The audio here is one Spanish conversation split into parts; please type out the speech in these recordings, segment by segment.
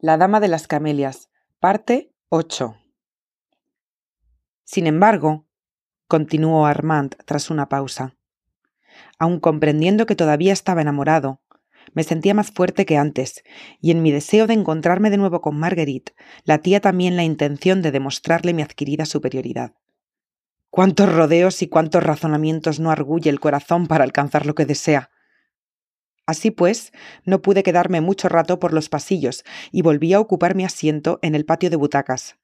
La Dama de las Camelias, parte 8. Sin embargo, continuó Armand tras una pausa, aun comprendiendo que todavía estaba enamorado, me sentía más fuerte que antes, y en mi deseo de encontrarme de nuevo con Marguerite, latía también la intención de demostrarle mi adquirida superioridad. Cuántos rodeos y cuántos razonamientos no arguye el corazón para alcanzar lo que desea. Así pues, no pude quedarme mucho rato por los pasillos y volví a ocupar mi asiento en el patio de butacas,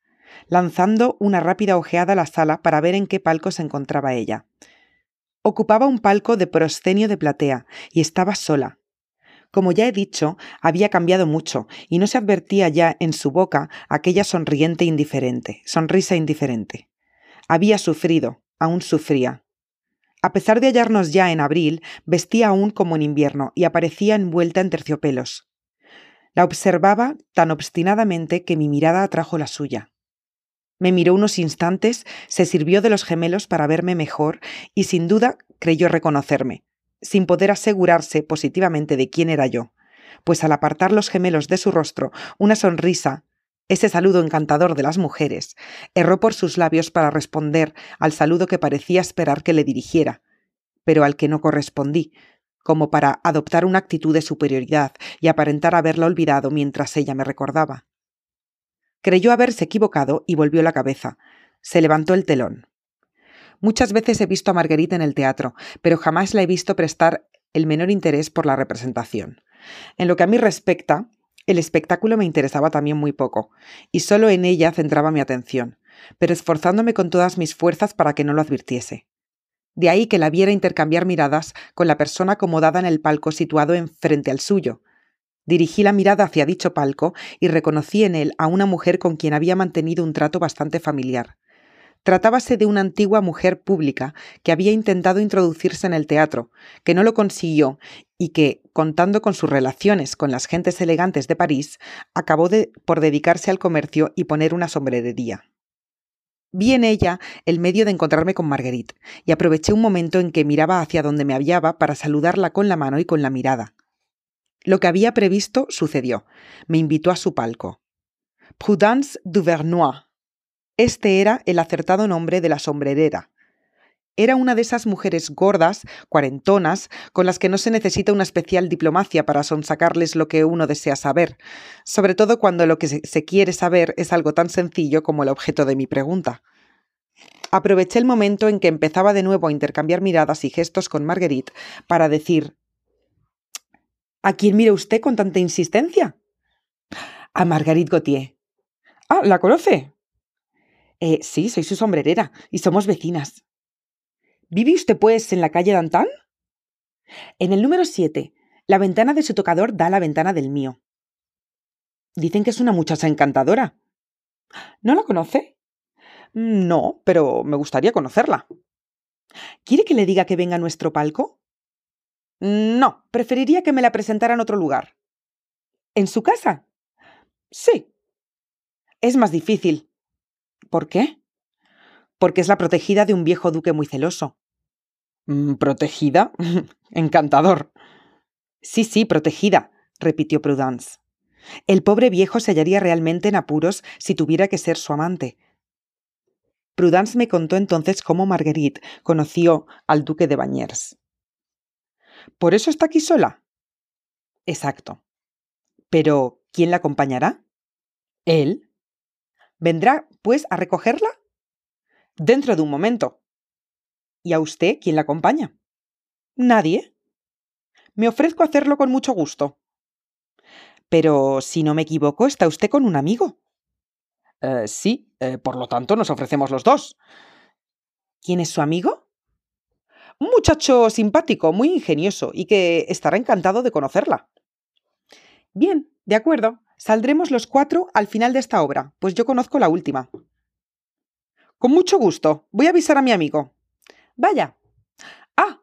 lanzando una rápida ojeada a la sala para ver en qué palco se encontraba ella. Ocupaba un palco de proscenio de platea y estaba sola. Como ya he dicho, había cambiado mucho y no se advertía ya en su boca aquella sonriente indiferente, sonrisa indiferente. Había sufrido, aún sufría. A pesar de hallarnos ya en abril, vestía aún como en invierno y aparecía envuelta en terciopelos. La observaba tan obstinadamente que mi mirada atrajo la suya. Me miró unos instantes, se sirvió de los gemelos para verme mejor y sin duda creyó reconocerme, sin poder asegurarse positivamente de quién era yo, pues al apartar los gemelos de su rostro, una sonrisa, ese saludo encantador de las mujeres, erró por sus labios para responder al saludo que parecía esperar que le dirigiera, pero al que no correspondí, como para adoptar una actitud de superioridad y aparentar haberla olvidado mientras ella me recordaba. Creyó haberse equivocado y volvió la cabeza. Se levantó el telón. Muchas veces he visto a Marguerite en el teatro, pero jamás la he visto prestar el menor interés por la representación. En lo que a mí respecta, el espectáculo me interesaba también muy poco, y solo en ella centraba mi atención, pero esforzándome con todas mis fuerzas para que no lo advirtiese. De ahí que la viera intercambiar miradas con la persona acomodada en el palco situado enfrente al suyo. Dirigí la mirada hacia dicho palco y reconocí en él a una mujer con quien había mantenido un trato bastante familiar. Tratábase de una antigua mujer pública que había intentado introducirse en el teatro, que no lo consiguió y que, contando con sus relaciones con las gentes elegantes de París, acabó por dedicarse al comercio y poner una sombrerería. Vi en ella el medio de encontrarme con Marguerite, y aproveché un momento en que miraba hacia donde me hallaba para saludarla con la mano y con la mirada. Lo que había previsto sucedió. Me invitó a su palco. Prudence Duvernois, este era el acertado nombre de la sombrerera. Era una de esas mujeres gordas, cuarentonas, con las que no se necesita una especial diplomacia para sonsacarles lo que uno desea saber, sobre todo cuando lo que se quiere saber es algo tan sencillo como el objeto de mi pregunta. Aproveché el momento en que empezaba de nuevo a intercambiar miradas y gestos con Marguerite para decir ¿A quién mira usted con tanta insistencia? A Marguerite Gautier. Ah, ¿la conoce? Eh, sí, soy su sombrerera y somos vecinas. ¿Vive usted, pues, en la calle Dantan? En el número 7. La ventana de su tocador da a la ventana del mío. Dicen que es una muchacha encantadora. ¿No la conoce? No, pero me gustaría conocerla. ¿Quiere que le diga que venga a nuestro palco? No, preferiría que me la presentara en otro lugar. ¿En su casa? Sí. Es más difícil. ¿Por qué? Porque es la protegida de un viejo duque muy celoso. Mm, ¿Protegida? Encantador. Sí, sí, protegida, repitió Prudence. El pobre viejo se hallaría realmente en apuros si tuviera que ser su amante. Prudence me contó entonces cómo Marguerite conoció al duque de Bagnères. ¿Por eso está aquí sola? Exacto. Pero, ¿quién la acompañará? Él. ¿Vendrá, pues, a recogerla? Dentro de un momento. ¿Y a usted quién la acompaña? Nadie. Me ofrezco a hacerlo con mucho gusto. Pero, si no me equivoco, está usted con un amigo. Eh, sí, eh, por lo tanto nos ofrecemos los dos. ¿Quién es su amigo? Un muchacho simpático, muy ingenioso y que estará encantado de conocerla. Bien, de acuerdo. Saldremos los cuatro al final de esta obra, pues yo conozco la última. Con mucho gusto. Voy a avisar a mi amigo. Vaya. Ah.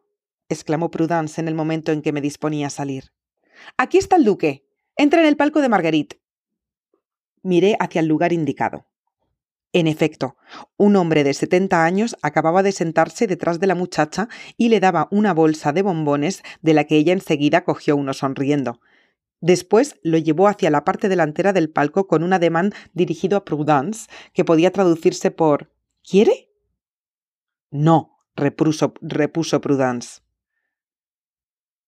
exclamó Prudence en el momento en que me disponía a salir. Aquí está el duque. Entra en el palco de Marguerite. Miré hacia el lugar indicado. En efecto, un hombre de setenta años acababa de sentarse detrás de la muchacha y le daba una bolsa de bombones de la que ella enseguida cogió uno sonriendo Después lo llevó hacia la parte delantera del palco con un ademán dirigido a Prudence, que podía traducirse por ¿Quiere? No, repuso, Prudence.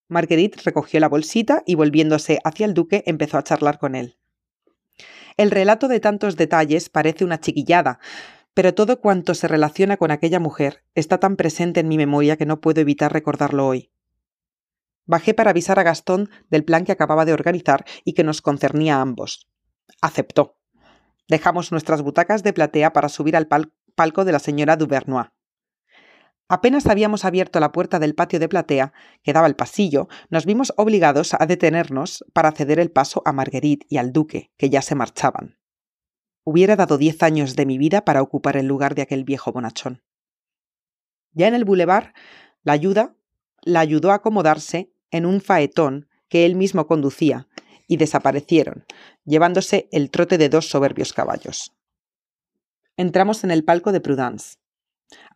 Marguerite recogió la bolsita y volviéndose hacia el duque empezó a charlar con él. El relato de tantos detalles parece una chiquillada, pero todo cuanto se relaciona con aquella mujer está tan presente en mi memoria que no puedo evitar recordarlo hoy. Bajé para avisar a Gastón del plan que acababa de organizar y que nos concernía a ambos. Aceptó. Dejamos nuestras butacas de platea para subir al palco de la señora Duvernois. Apenas habíamos abierto la puerta del patio de platea, que daba al pasillo, nos vimos obligados a detenernos para ceder el paso a Marguerite y al duque, que ya se marchaban. Hubiera dado diez años de mi vida para ocupar el lugar de aquel viejo bonachón. Ya en el bulevar, la ayuda la ayudó a acomodarse en un faetón que él mismo conducía, y desaparecieron, llevándose el trote de dos soberbios caballos. Entramos en el palco de Prudence.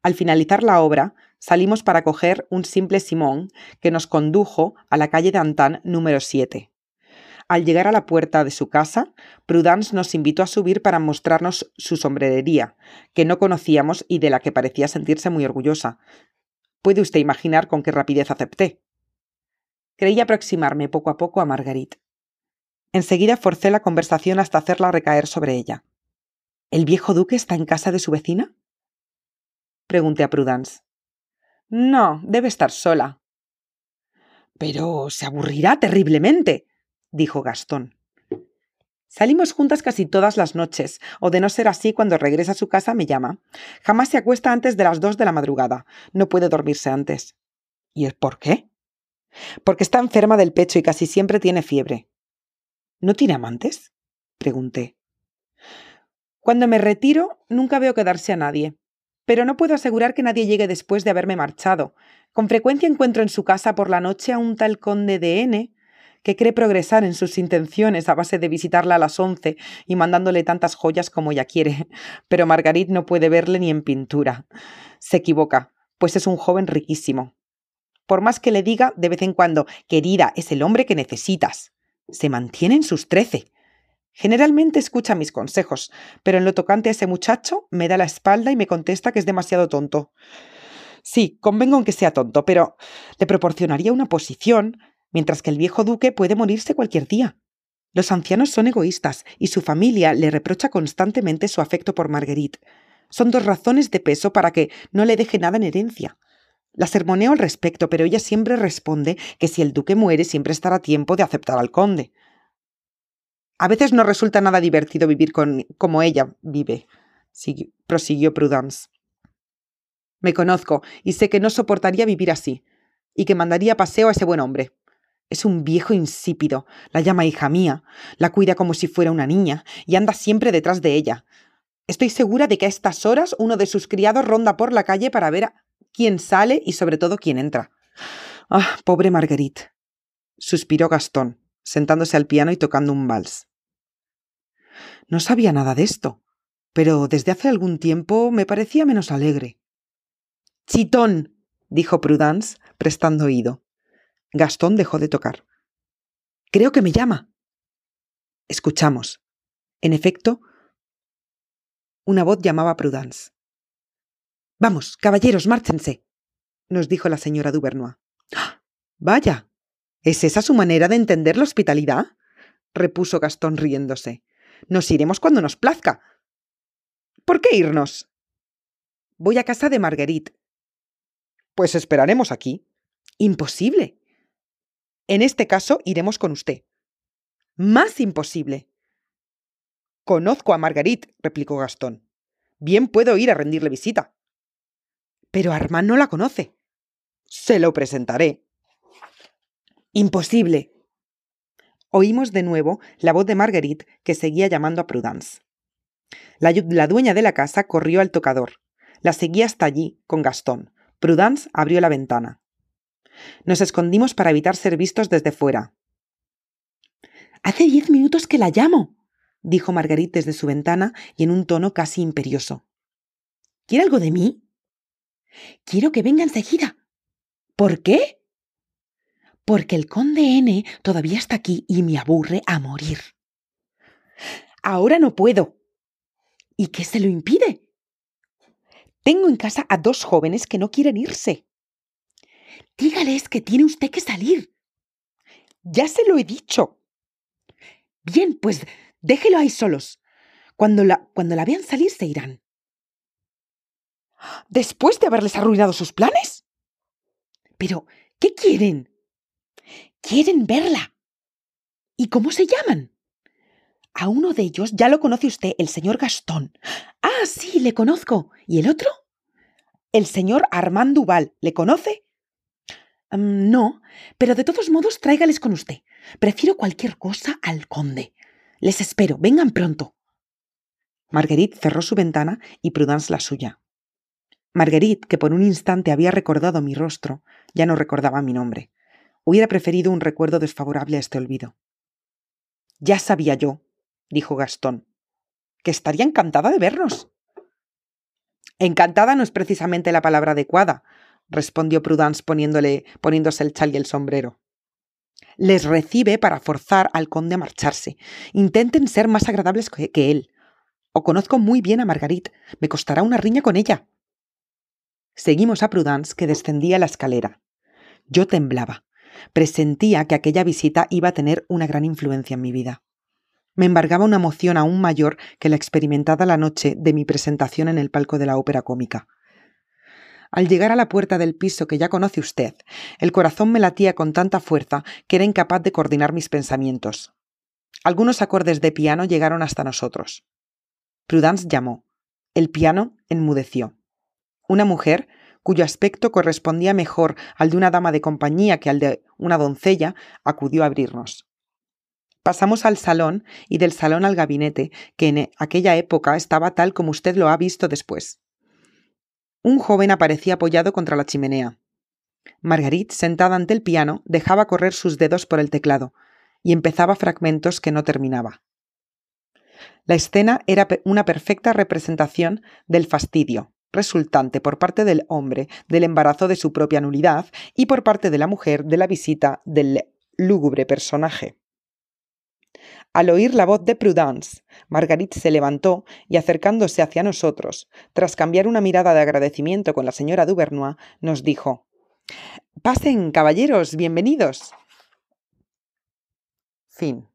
Al finalizar la obra, salimos para coger un simple Simón que nos condujo a la calle de Antán número 7. Al llegar a la puerta de su casa, Prudence nos invitó a subir para mostrarnos su sombrerería, que no conocíamos y de la que parecía sentirse muy orgullosa. Puede usted imaginar con qué rapidez acepté. Creí aproximarme poco a poco a Marguerite. Enseguida forcé la conversación hasta hacerla recaer sobre ella. ¿El viejo duque está en casa de su vecina? Pregunté a Prudence. No, debe estar sola. Pero se aburrirá terriblemente, dijo Gastón. Salimos juntas casi todas las noches, o de no ser así, cuando regresa a su casa me llama. Jamás se acuesta antes de las dos de la madrugada. No puede dormirse antes. ¿Y es por qué? Porque está enferma del pecho y casi siempre tiene fiebre. ¿No tiene amantes? pregunté. Cuando me retiro, nunca veo quedarse a nadie pero no puedo asegurar que nadie llegue después de haberme marchado. Con frecuencia encuentro en su casa por la noche a un tal conde de N, que cree progresar en sus intenciones a base de visitarla a las once y mandándole tantas joyas como ella quiere. Pero Margarit no puede verle ni en pintura. Se equivoca, pues es un joven riquísimo. Por más que le diga de vez en cuando, querida, es el hombre que necesitas. Se mantiene en sus trece. Generalmente escucha mis consejos, pero en lo tocante a ese muchacho me da la espalda y me contesta que es demasiado tonto. Sí, convengo en que sea tonto, pero le proporcionaría una posición, mientras que el viejo duque puede morirse cualquier día. Los ancianos son egoístas y su familia le reprocha constantemente su afecto por Marguerite. Son dos razones de peso para que no le deje nada en herencia. La sermoneo al respecto, pero ella siempre responde que si el duque muere siempre estará tiempo de aceptar al conde. A veces no resulta nada divertido vivir con, como ella vive, prosiguió Prudence. Me conozco y sé que no soportaría vivir así, y que mandaría paseo a ese buen hombre. Es un viejo insípido, la llama hija mía, la cuida como si fuera una niña, y anda siempre detrás de ella. Estoy segura de que a estas horas uno de sus criados ronda por la calle para ver a quién sale y sobre todo quién entra. Ah, pobre Marguerite. suspiró Gastón, sentándose al piano y tocando un vals. No sabía nada de esto, pero desde hace algún tiempo me parecía menos alegre. Chitón. dijo Prudence, prestando oído. Gastón dejó de tocar. Creo que me llama. Escuchamos. En efecto, una voz llamaba a Prudence. Vamos, caballeros, márchense, nos dijo la señora Duvernois. Vaya. ¿Es esa su manera de entender la hospitalidad? repuso Gastón riéndose. Nos iremos cuando nos plazca. ¿Por qué irnos? Voy a casa de Marguerite. Pues esperaremos aquí. Imposible. En este caso iremos con usted. Más imposible. Conozco a Marguerite, replicó Gastón. Bien puedo ir a rendirle visita. Pero Armand no la conoce. Se lo presentaré. Imposible. Oímos de nuevo la voz de Marguerite que seguía llamando a Prudence. La, la, dueña de la casa corrió al tocador. La seguía hasta allí, con Gastón. Prudence abrió la ventana. Nos escondimos para evitar ser vistos desde fuera. Hace diez minutos que la llamo, dijo Marguerite desde su ventana y en un tono casi imperioso. ¿Quiere algo de mí? Quiero que venga enseguida. ¿Por qué? Porque el conde N todavía está aquí y me aburre a morir. Ahora no puedo. ¿Y qué se lo impide? Tengo en casa a dos jóvenes que no quieren irse. Dígales que tiene usted que salir. Ya se lo he dicho. Bien, pues déjelo ahí solos. Cuando la, cuando la vean salir se irán. ¿Después de haberles arruinado sus planes? Pero, ¿qué quieren? Quieren verla. ¿Y cómo se llaman? A uno de ellos ya lo conoce usted, el señor Gastón. Ah, sí, le conozco. ¿Y el otro? El señor Armand Duval. ¿Le conoce? Mm, no, pero de todos modos tráigales con usted. Prefiero cualquier cosa al conde. Les espero. Vengan pronto. Marguerite cerró su ventana y Prudence la suya. Marguerite, que por un instante había recordado mi rostro, ya no recordaba mi nombre. Hubiera preferido un recuerdo desfavorable a este olvido. Ya sabía yo, dijo Gastón, que estaría encantada de vernos. Encantada no es precisamente la palabra adecuada, respondió Prudence poniéndole, poniéndose el chal y el sombrero. Les recibe para forzar al conde a marcharse. Intenten ser más agradables que, él. O conozco muy bien a Marguerite. Me costará una riña con ella. Seguimos a Prudence, que descendía la escalera. Yo temblaba. Presentía que aquella visita iba a tener una gran influencia en mi vida. Me embargaba una emoción aún mayor que la experimentada la noche de mi presentación en el palco de la ópera cómica. Al llegar a la puerta del piso que ya conoce usted, el corazón me latía con tanta fuerza que era incapaz de coordinar mis pensamientos. Algunos acordes de piano llegaron hasta nosotros. Prudence llamó. El piano enmudeció. Una mujer, cuyo aspecto correspondía mejor al de una dama de compañía que al de una doncella, acudió a abrirnos. Pasamos al salón y del salón al gabinete, que en aquella época estaba tal como usted lo ha visto después. Un joven aparecía apoyado contra la chimenea. Marguerite, sentada ante el piano, dejaba correr sus dedos por el teclado y empezaba fragmentos que no terminaba. La escena era una perfecta representación del fastidio, resultante por parte del hombre del embarazo de su propia nulidad y por parte de la mujer de la visita del lúgubre personaje. Al oír la voz de Prudence, Marguerite se levantó y acercándose hacia nosotros, tras cambiar una mirada de agradecimiento con la señora Duvernois, nos dijo Pasen, caballeros, bienvenidos. Fin.